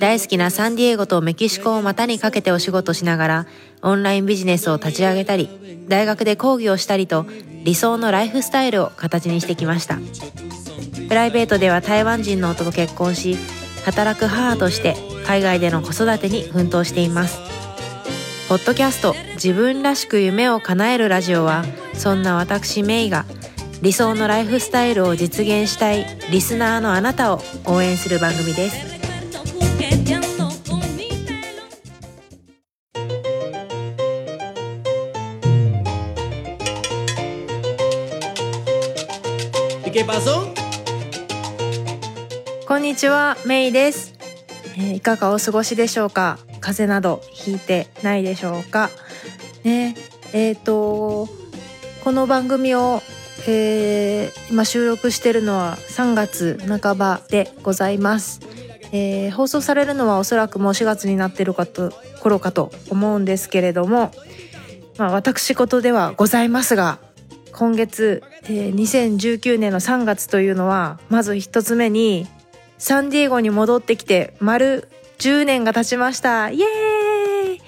大好きなサンディエゴとメキシコを股にかけてお仕事しながらオンラインビジネスを立ち上げたり大学で講義をしたりと理想のライフスタイルを形にしてきました。プライベートでは台湾人の夫と結婚し働く母として海外での子育てに奮闘しています。ポッドキャスト自分らしく夢を叶えるラジオはそんな私メイが理想のライフスタイルを実現したいリスナーのあなたを応援する番組です。こんにちはメイです、えーいかがお過ごしでしょうか？風邪などひいてないでしょうか？ねえー、とこの番組を、えー今収録しているのは3月半ばでございます、えー放送されるのはおそらくもう4月になっているかと頃かと思うんですけれどもまあ私事ではございますが今月、えー2019年の3月というのはまず一つ目にサンディエゴに戻ってきて丸10年が経ちました。イエーイ！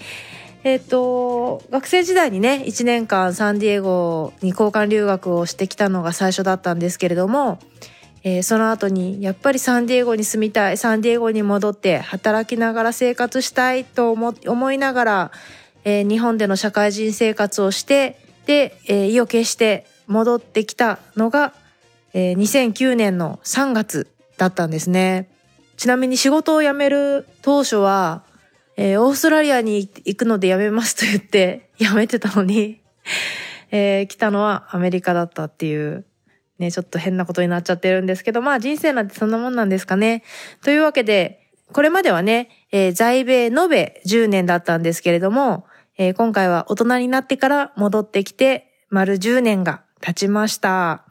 えっ、と学生時代にね1年間サンディエゴに交換留学をしてきたのが最初だったんですけれども、えーその後にやっぱりサンディエゴに住みたいサンディエゴに戻って働きながら生活したいと思思いながら、えー日本での社会人生活をしてで、えー意を決して戻ってきたのが、えー2009年の3月だったんですね。ちなみに仕事を辞める当初は、えーオーストラリアに行くので辞めますと言って 辞めてたのに、えー来たのはアメリカだったっていう、ね、ちょっと変なことになっちゃってるんですけど、まあ人生なんてそんなもんなんですかね。というわけで、これまではね、えー在米延べ10年だったんですけれども、えー今回は大人になってから戻ってきて、丸10年が経ちました。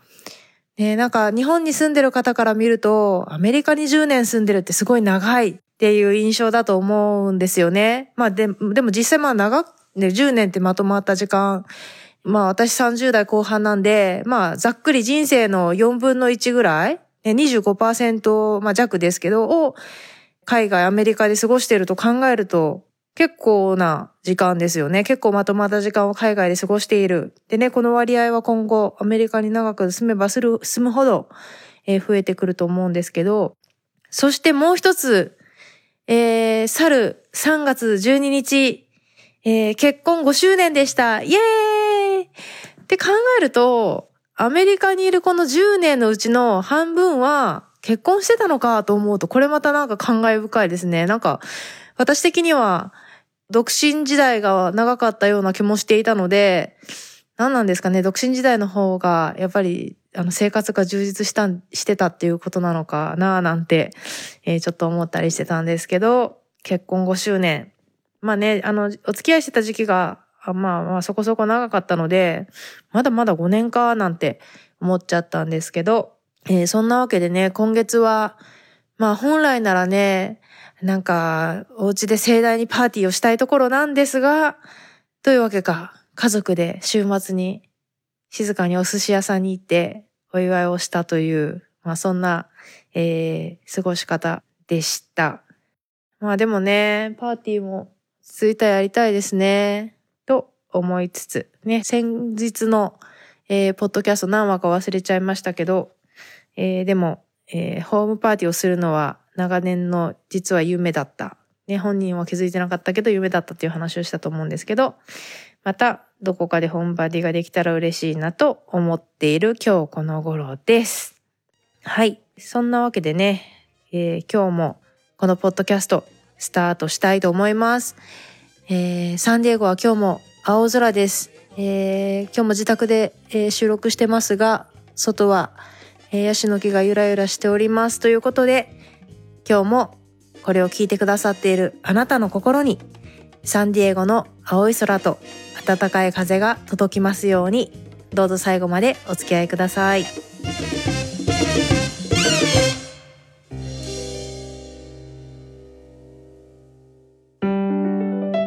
ね、なんか日本に住んでる方から見ると、アメリカに10年住んでるってすごい長いっていう印象だと思うんですよね。まあででも実際まあ長く、ね、10年ってまとまった時間、まあ私30代後半なんで、まあざっくり人生の4分の1ぐらい、ね、25%、まあ弱ですけど、を海外、アメリカで過ごしてると考えると、結構な時間ですよね。結構まとまった時間を海外で過ごしている。でね、この割合は今後アメリカに長く住めばする、住むほど、えー増えてくると思うんですけど、そしてもう一つ、えー、去る3月12日、えー結婚5周年でした。イエーイって考えると、アメリカにいるこの10年のうちの半分は結婚してたのかと思うと、これまたなんか感慨深いですね。なんか、私的には、独身時代が長かったような気もしていたので、何なんですかね、独身時代の方が、やっぱり、あの、生活が充実した、してたっていうことなのかななんて、えーちょっと思ったりしてたんですけど、結婚5周年。まあね、あの、お付き合いしてた時期が、まあまあそこそこ長かったので、まだまだ5年かなんて思っちゃったんですけど、えーそんなわけでね、今月は、まあ本来ならね、なんか、お家で盛大にパーティーをしたいところなんですが、というわけか、家族で週末に静かにお寿司屋さんに行ってお祝いをしたという、まあそんな、えー過ごし方でした。まあでもね、パーティーも続いたやりたいですね。と思いつつ、ね、先日の、えーポッドキャスト何話か忘れちゃいましたけど、えーでも、えーホームパーティーをするのは長年の実は夢だった。ね、本人は気づいてなかったけど夢だったっていう話をしたと思うんですけど、またどこかでホームパーティができたら嬉しいなと思っている今日この頃です。はい。そんなわけでね、えー今日もこのポッドキャストスタートしたいと思います。えーサンディエゴは今日も青空です。えー今日も自宅で、えー収録してますが、外は、えーヤシの木がゆらゆらしております。ということで、今日もこれを聞いてくださっているあなたの心にサンディエゴの青い空と暖かい風が届きますようにどうぞ最後までお付き合いください。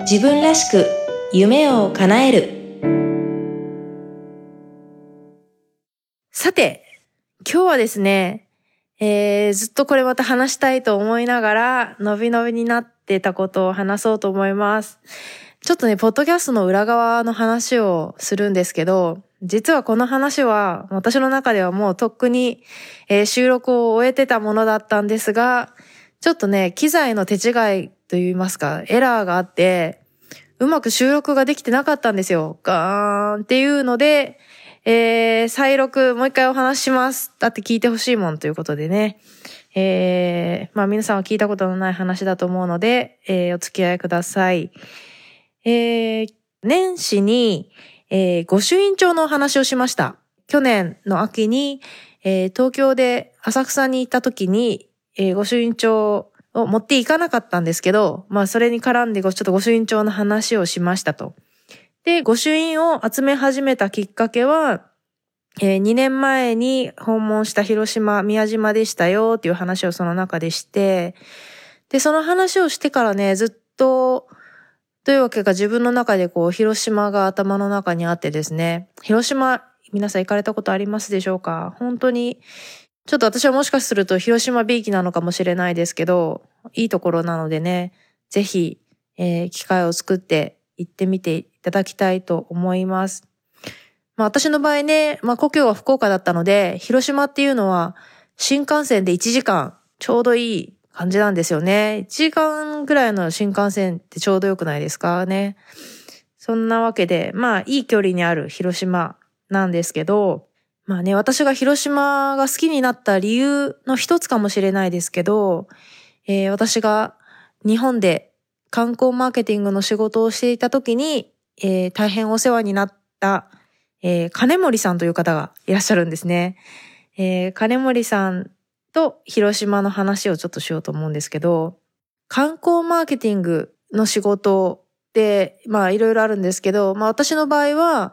自分らしく夢を叶える。さて今日はですねえー、ずっとこれまた話したいと思いながら、伸び伸びになってたことを話そうと思います。ちょっとね、ポッドキャストの裏側の話をするんですけど、実はこの話は私の中ではもうとっくに、えー、収録を終えてたものだったんですが、ちょっとね、機材の手違いと言いますか、エラーがあって、うまく収録ができてなかったんですよ。ガーンっていうので、えー、再録、もう一回お話します。だって聞いてほしいもんということでね。えー、まあ皆さんは聞いたことのない話だと思うので、えー、お付き合いください。えー、年始に、えー、御朱印帳のお話をしました。去年の秋に、えー、東京で浅草に行った時に、えー、御朱印帳を持っていかなかったんですけど、まあそれに絡んでちょっと御朱印帳の話をしましたと。で、御朱印を集め始めたきっかけは、えー、2年前に訪問した広島、宮島でしたよっていう話をその中でして、で、その話をしてからね、ずっと、というわけが自分の中でこう、広島が頭の中にあってですね、広島、皆さん行かれたことありますでしょうか？本当に、ちょっと私はもしかすると広島ビーキなのかもしれないですけど、いいところなのでね、ぜひ、えー、機会を作って行ってみてただきたいと思います。まあ私の場合ね、まあ故郷は福岡だったので、広島っていうのは新幹線で1時間ちょうどいい感じなんですよね。1時間ぐらいの新幹線ってちょうどよくないですかね。そんなわけで、まあいい距離にある広島なんですけど、まあね、私が広島が好きになった理由の一つかもしれないですけど、えー、私が日本で観光マーケティングの仕事をしていた時に、えー、大変お世話になった、えー、金森さんという方がいらっしゃるんですね。えー、金森さんと広島の話をちょっとしようと思うんですけど、観光マーケティングの仕事で、まあいろいろあるんですけど、まあ私の場合は、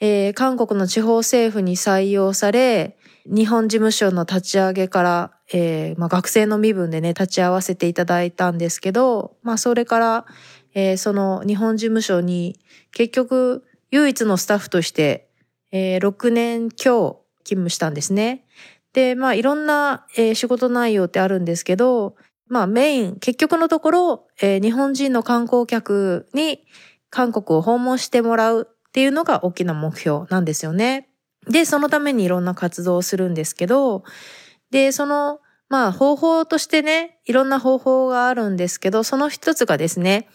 えー、韓国の地方政府に採用され、日本事務所の立ち上げから、えー、まあ、学生の身分でね、立ち会わせていただいたんですけど、まあ、それから、えー、その日本事務所に結局唯一のスタッフとして、えー、6年強勤務したんですね。で、まあ、いろんな、えー、仕事内容ってあるんですけど、まあ、メイン、結局のところ、えー、日本人の観光客に韓国を訪問してもらうっていうのが大きな目標なんですよね。で、そのためにいろんな活動をするんですけど、で、その、まあ方法としてね、いろんな方法があるんですけど、その一つがですね、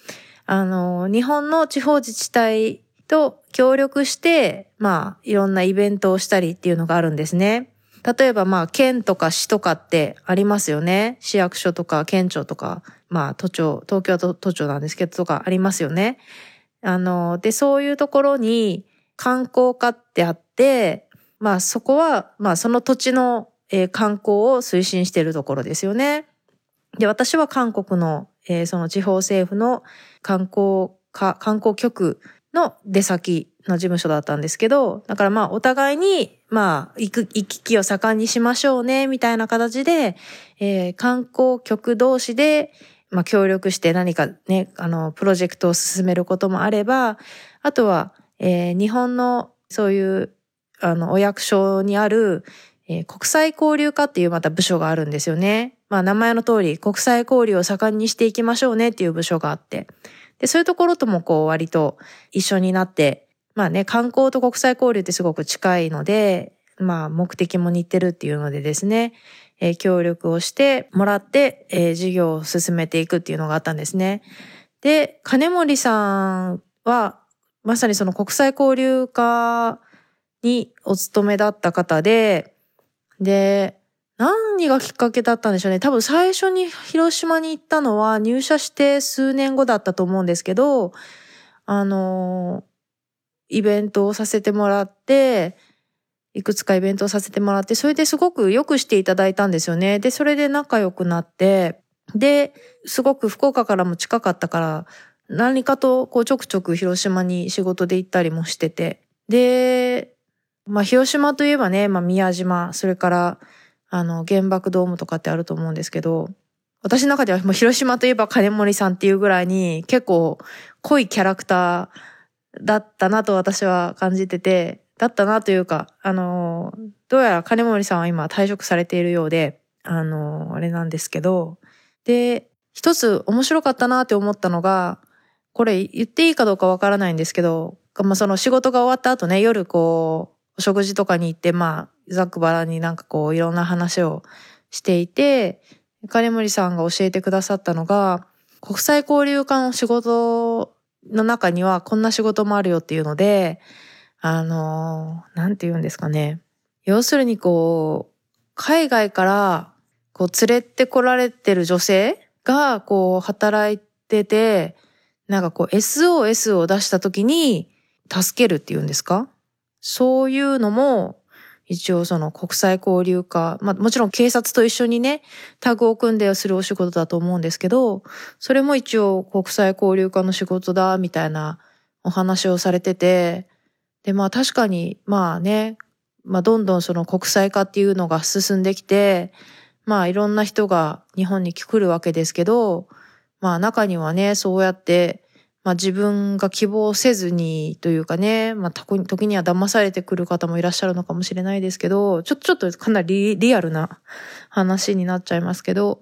あの、日本の地方自治体と協力して、まあいろんなイベントをしたりっていうのがあるんですね。例えばまあ県とか市とかってありますよね。市役所とか県庁とか、まあ都庁、東京都都庁なんですけどとかありますよね。あの、で、そういうところに観光課ってあって、まあそこは、まあその土地の、えー、観光を推進しているところですよね。で、私は韓国の、えー、その地方政府の観光か、観光局の出先の事務所だったんですけど、だからまあお互いに、まあ行く、行き来を盛んにしましょうね、みたいな形で、えー、観光局同士で、まあ協力して何かね、あの、プロジェクトを進めることもあれば、あとは、えー、日本のそういうあの、お役所にある、えー、国際交流課っていうまた部署があるんですよね。まあ名前の通り国際交流を盛んにしていきましょうねっていう部署があって。で、そういうところともこう割と一緒になって、まあね、観光と国際交流ってすごく近いので、まあ目的も似てるっていうのでですね、えー、協力をしてもらって、えー、事業を進めていくっていうのがあったんですね。で、金森さんは、まさにその国際交流課にお勤めだった方で、で、何がきっかけだったんでしょうね。多分最初に広島に行ったのは入社して数年後だったと思うんですけど、あの、イベントをさせてもらって、いくつかイベントをさせてもらって、それですごく良くしていただいたんですよね。で、それで仲良くなって、で、すごく福岡からも近かったから、何かとこうちょくちょく広島に仕事で行ったりもしてて。で、まあ広島といえばね、まあ宮島、それからあの原爆ドームとかってあると思うんですけど、私の中ではもう広島といえば金森さんっていうぐらいに結構濃いキャラクターだったなと私は感じてて、だったなというか、あの、どうやら金森さんは今退職されているようで、あの、あれなんですけど、で、一つ面白かったなって思ったのが、これ言っていいかどうかわからないんですけど、まあ、その仕事が終わった後ね、夜こう、お食事とかに行って、まあ、ざっくばらになんかこう、いろんな話をしていて、金森さんが教えてくださったのが、国際交流課の仕事の中にはこんな仕事もあるよっていうので、あの、なんて言うんですかね。要するにこう、海外からこう連れてこられてる女性がこう働いてて、なんかこう SOS を出した時に助けるっていうんですかそういうのも一応その国際交流課、まあもちろん警察と一緒にね、タグを組んでするお仕事だと思うんですけど、それも一応国際交流課の仕事だみたいなお話をされてて、で、まあ確かに、まあね、まあどんどんその国際化っていうのが進んできて、まあいろんな人が日本に来るわけですけど、まあ中にはね、そうやって、まあ自分が希望せずにというかね、まあ時には騙されてくる方もいらっしゃるのかもしれないですけど、ちょっとちょっとかなりリアルな話になっちゃいますけど、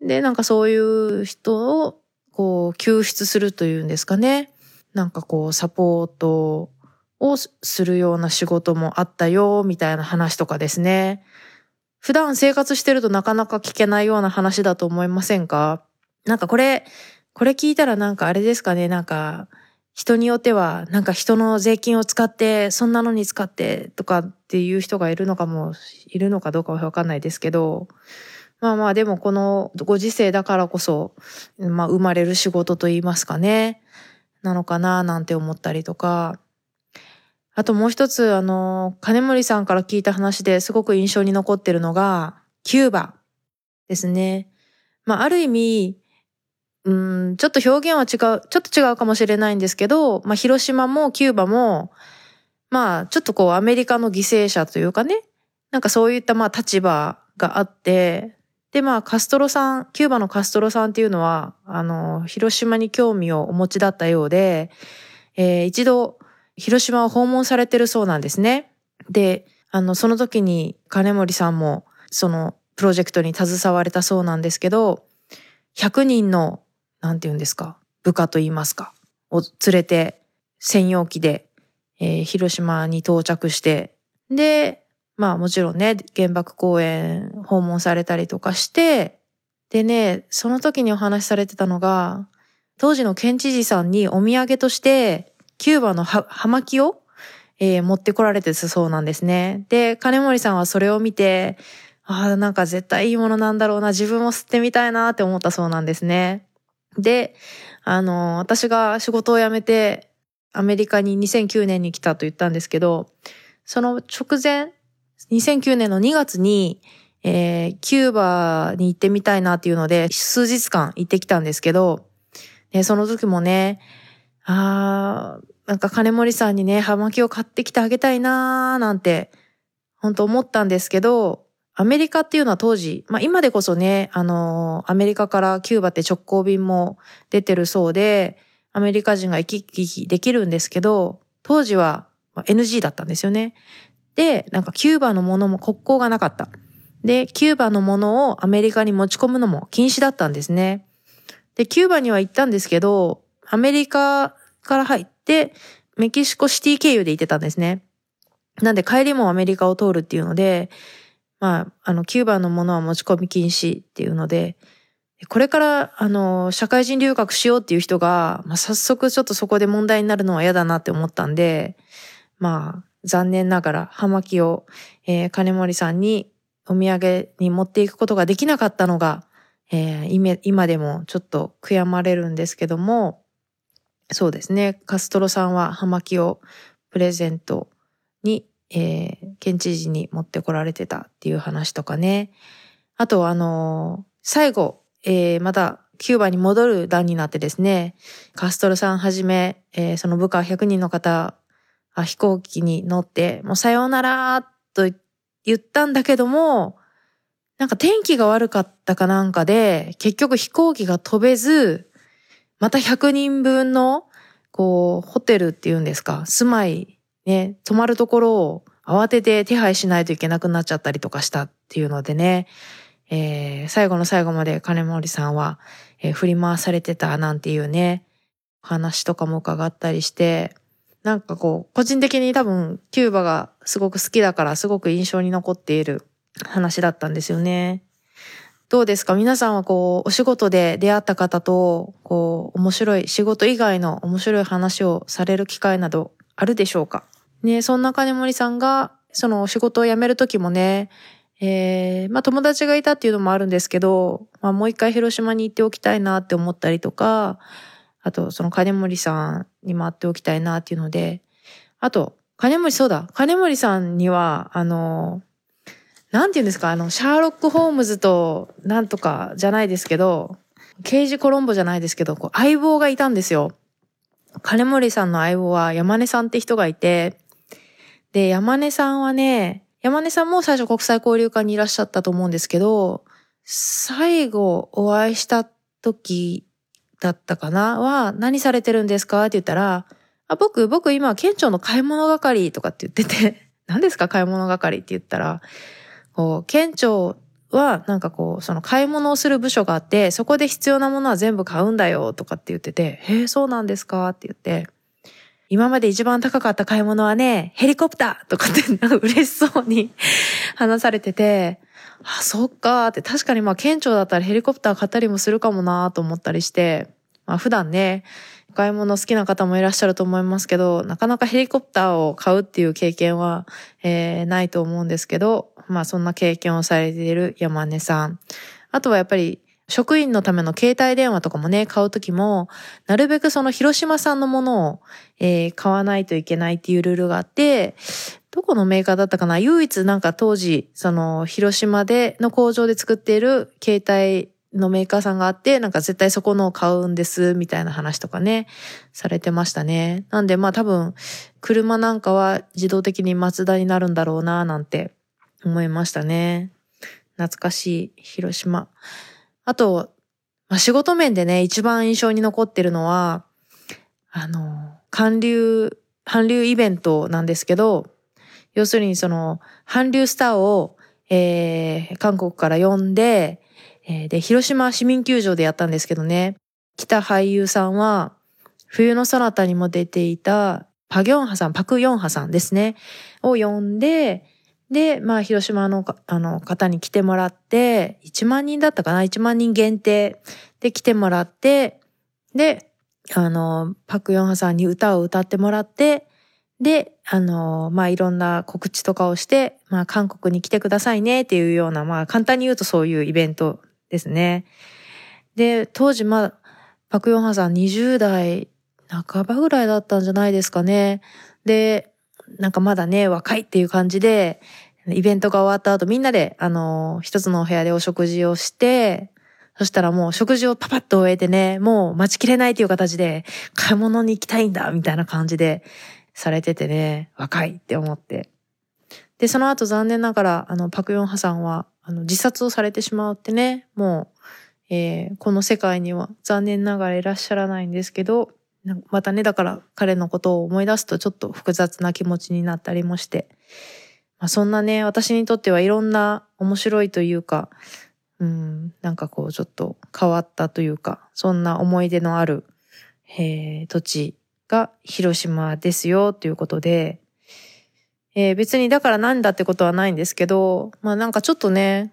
で、なんかそういう人をこう救出するというんですかね。なんかこうサポートをするような仕事もあったよ、みたいな話とかですね。普段生活してるとなかなか聞けないような話だと思いませんか？なんかこれ、これ聞いたらなんかあれですかね、なんか、人によっては、なんか人の税金を使って、そんなのに使ってとかっていう人がいるのかも、いるのかどうかはわかんないですけど、まあまあでもこのご時世だからこそ、まあ生まれる仕事と言いますかね、なのかななんて思ったりとか、あともう一つ、あの、金森さんから聞いた話ですごく印象に残ってるのが、キューバですね。まあ、ある意味、うん、ちょっと表現は違う、ちょっと違うかもしれないんですけど、まあ、広島もキューバも、まあ、ちょっとこう、アメリカの犠牲者というかね、なんかそういったまあ立場があって、で、まあ、カストロさん、キューバのカストロさんっていうのは、あの、広島に興味をお持ちだったようで、えー、一度、広島を訪問されてるそうなんですね。で、あの、その時に金森さんもそのプロジェクトに携われたそうなんですけど、100人の、なんて言うんですか、部下と言いますか、を連れて専用機で、えー、広島に到着して、で、まあもちろんね、原爆公園訪問されたりとかして、でね、その時にお話しされてたのが、当時の県知事さんにお土産として、キューバの葉巻を、えー、持ってこられてたそうなんですね。で、金森さんはそれを見て、ああ、なんか絶対いいものなんだろうな、自分も吸ってみたいなって思ったそうなんですね。で、あの、私が仕事を辞めてアメリカに2009年に来たと言ったんですけど、その直前、2009年の2月に、えー、キューバに行ってみたいなっていうので、数日間行ってきたんですけど、ね、その時もね、ああ、なんか金森さんにね、葉巻を買ってきてあげたいなーなんて、本当思ったんですけど、アメリカっていうのは当時、まあ今でこそね、あの、アメリカからキューバって直行便も出てるそうで、アメリカ人が行き来できるんですけど、当時は NG だったんですよね。で、なんかキューバのものも国交がなかった。で、キューバのものをアメリカに持ち込むのも禁止だったんですね。で、キューバには行ったんですけど、アメリカから入って、メキシコシティ経由で行ってたんですね。なんで帰りもアメリカを通るっていうので、まあ、あの、キューバのものは持ち込み禁止っていうので、これから、あの、社会人留学しようっていう人が、まあ、早速ちょっとそこで問題になるのは嫌だなって思ったんで、まあ、残念ながら、葉巻を、えー、金森さんにお土産に持っていくことができなかったのが、えー、今でもちょっと悔やまれるんですけども、そうですね。カストロさんは葉巻をプレゼントに、えー、県知事に持ってこられてたっていう話とかね。あと、あのー、最後、えー、まだキューバに戻る段になってですね、カストロさんはじめ、えー、その部下100人の方、飛行機に乗って、もうさようならと言ったんだけども、なんか天気が悪かったかなんかで、結局飛行機が飛べず、また100人分の、こう、ホテルっていうんですか、住まい、ね、泊まるところを慌てて手配しないといけなくなっちゃったりとかしたっていうのでね、えー、最後の最後まで金森さんは、えー、振り回されてたなんていうね、話とかも伺ったりして、なんかこう、個人的に多分、キューバがすごく好きだから、すごく印象に残っている話だったんですよね。どうですか？皆さんはこう、お仕事で出会った方と、こう、面白い、仕事以外の面白い話をされる機会などあるでしょうか？ね、そんな金森さんが、その仕事を辞める時もね、えー、まあ友達がいたっていうのもあるんですけど、まあもう一回広島に行っておきたいなって思ったりとか、あとその金森さんにも会っておきたいなっていうので、あと、金森、そうだ、金森さんには、あの、なんて言うんですか、あの、シャーロック・ホームズとなんとかじゃないですけど、刑事コロンボじゃないですけど、こう相棒がいたんですよ。金森さんの相棒は山根さんって人がいて、で、山根さんはね、山根さんも最初国際交流課にいらっしゃったと思うんですけど、最後お会いした時だったかな？は、何されてるんですか？って言ったら、あ、僕、僕今、県庁の買い物係とかって言ってて、何ですか？買い物係って言ったら、こう、県庁はなんかこう、その買い物をする部署があって、そこで必要なものは全部買うんだよとかって言ってて、へえ、そうなんですか？って言って、今まで一番高かった買い物はね、ヘリコプターとかって嬉しそうに 話されてて、あ、そっかーって確かにまあ県庁だったらヘリコプター買ったりもするかもなと思ったりして、まあ普段ね、買い物好きな方もいらっしゃると思いますけど、なかなかヘリコプターを買うっていう経験は、えー、ないと思うんですけど、まあそんな経験をされている山根さん。あとはやっぱり職員のための携帯電話とかもね、買うときも、なるべくその広島産のものを、えー、買わないといけないっていうルールがあって、どこのメーカーだったかな唯一なんか当時、その広島での工場で作っている携帯のメーカーさんがあって、なんか絶対そこのを買うんです、みたいな話とかね、されてましたね。なんでまあ多分、車なんかは自動的にマツダになるんだろうな、なんて思いましたね。懐かしい広島。あと、まあ、仕事面でね、一番印象に残ってるのは、あの、韓流、韓流イベントなんですけど、要するにその、韓流スターを、えー、韓国から呼んで、えー、で、広島市民球場でやったんですけどね、来た俳優さんは、冬のそなたにも出ていた、パギョンハさん、パクヨンハさんですね、を呼んで、で、まあ、広島のあの方に来てもらって、1万人だったかな ?1 万人限定で来てもらって、で、あの、パクヨンハさんに歌を歌ってもらって、で、あの、まあ、いろんな告知とかをして、まあ、韓国に来てくださいねっていうような、まあ、簡単に言うとそういうイベントですね。で、当時、まあ、パクヨンハさん20代半ばぐらいだったんじゃないですかね。で、なんかまだね、若いっていう感じで、イベントが終わった後みんなで、あの、一つのお部屋でお食事をして、そしたらもう食事をパパッと終えてね、もう待ちきれないという形で、買い物に行きたいんだ、みたいな感じでされててね、若いって思って。で、その後残念ながら、あの、パクヨンハさんは、あの、自殺をされてしまうってね、もう、えー、この世界には残念ながらいらっしゃらないんですけど、またね、だから彼のことを思い出すとちょっと複雑な気持ちになったりもして、まあ、そんなね、私にとってはいろんな面白いというか、うん、なんかこうちょっと変わったというか、そんな思い出のある、えー、土地が広島ですよということで、えー、別にだからなんだってことはないんですけど、まあなんかちょっとね、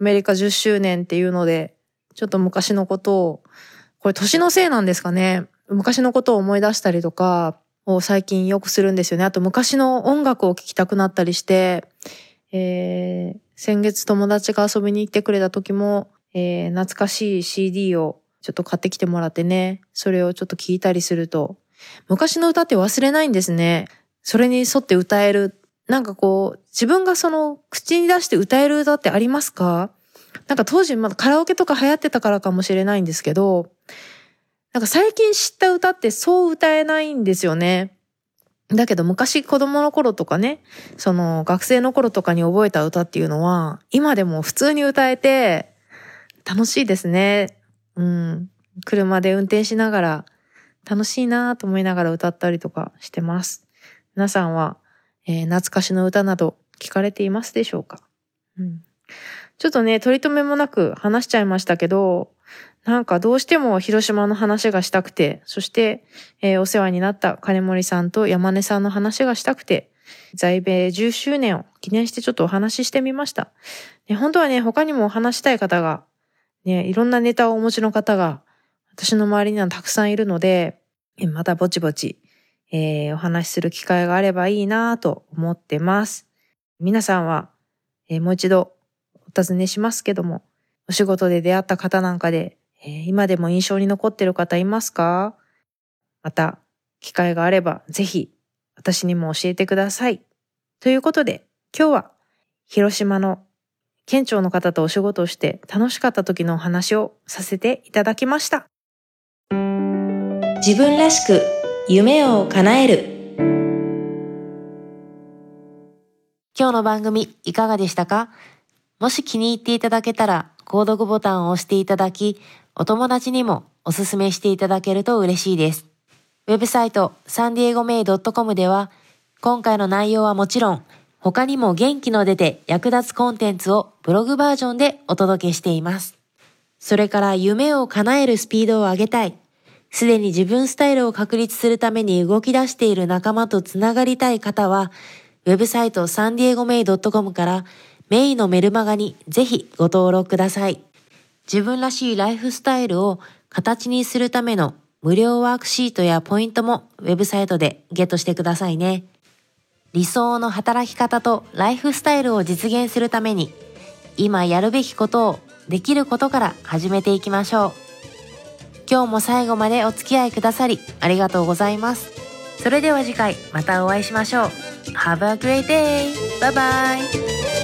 アメリカ10周年っていうので、ちょっと昔のことをこれ年のせいなんですかね。昔のことを思い出したりとかを最近よくするんですよね。あと昔の音楽を聴きたくなったりして、えー、先月友達が遊びに行ってくれた時も、えー、懐かしい CD をちょっと買ってきてもらってね、それをちょっと聞いたりすると、昔の歌って忘れないんですね。それに沿って歌える。なんかこう、自分がその口に出して歌える歌ってありますか？なんか当時まだカラオケとか流行ってたからかもしれないんですけど、なんか最近知った歌ってそう歌えないんですよね。だけど昔子供の頃とかね、その学生の頃とかに覚えた歌っていうのは、今でも普通に歌えて楽しいですね。うん。車で運転しながら楽しいなと思いながら歌ったりとかしてます。皆さんは、えー、懐かしの歌など聞かれていますでしょうか、うん、ちょっとね、取り留めもなく話しちゃいましたけど、なんかどうしても広島の話がしたくて、そして、えー、お世話になった金森さんと山根さんの話がしたくて、在米10周年を記念してちょっとお話ししてみました。ね、本当はね、他にもお話したい方が、ね、いろんなネタをお持ちの方が、私の周りにはたくさんいるので、またぼちぼち、えー、お話しする機会があればいいなと思ってます。皆さんは、えー、もう一度お尋ねしますけども、お仕事で出会った方なんかでえー、今でも印象に残ってる方いますか？また、機会があればぜひ私にも教えてください。ということで、今日は広島の県庁の方とお仕事をして楽しかった時のお話をさせていただきました。自分らしく夢を叶える。今日の番組いかがでしたか？もし気に入っていただけたら購読ボタンを押していただき、お友達にもおすすめしていただけると嬉しいです。ウェブサイトサンディエゴメイドットコムでは、今回の内容はもちろん、他にも元気の出て役立つコンテンツをブログバージョンでお届けしています。それから夢を叶えるスピードを上げたい。すでに自分スタイルを確立するために動き出している仲間とつながりたい方は、ウェブサイトサンディエゴメイドットコムからメイのメルマガにぜひご登録ください。自分らしいライフスタイルを形にするための無料ワークシートやポイントもウェブサイトでゲットしてくださいね。理想の働き方とライフスタイルを実現するために今やるべきことをできることから始めていきましょう。今日も最後までお付き合いくださりありがとうございます。それでは次回またお会いしましょう。Have a great day! Bye bye!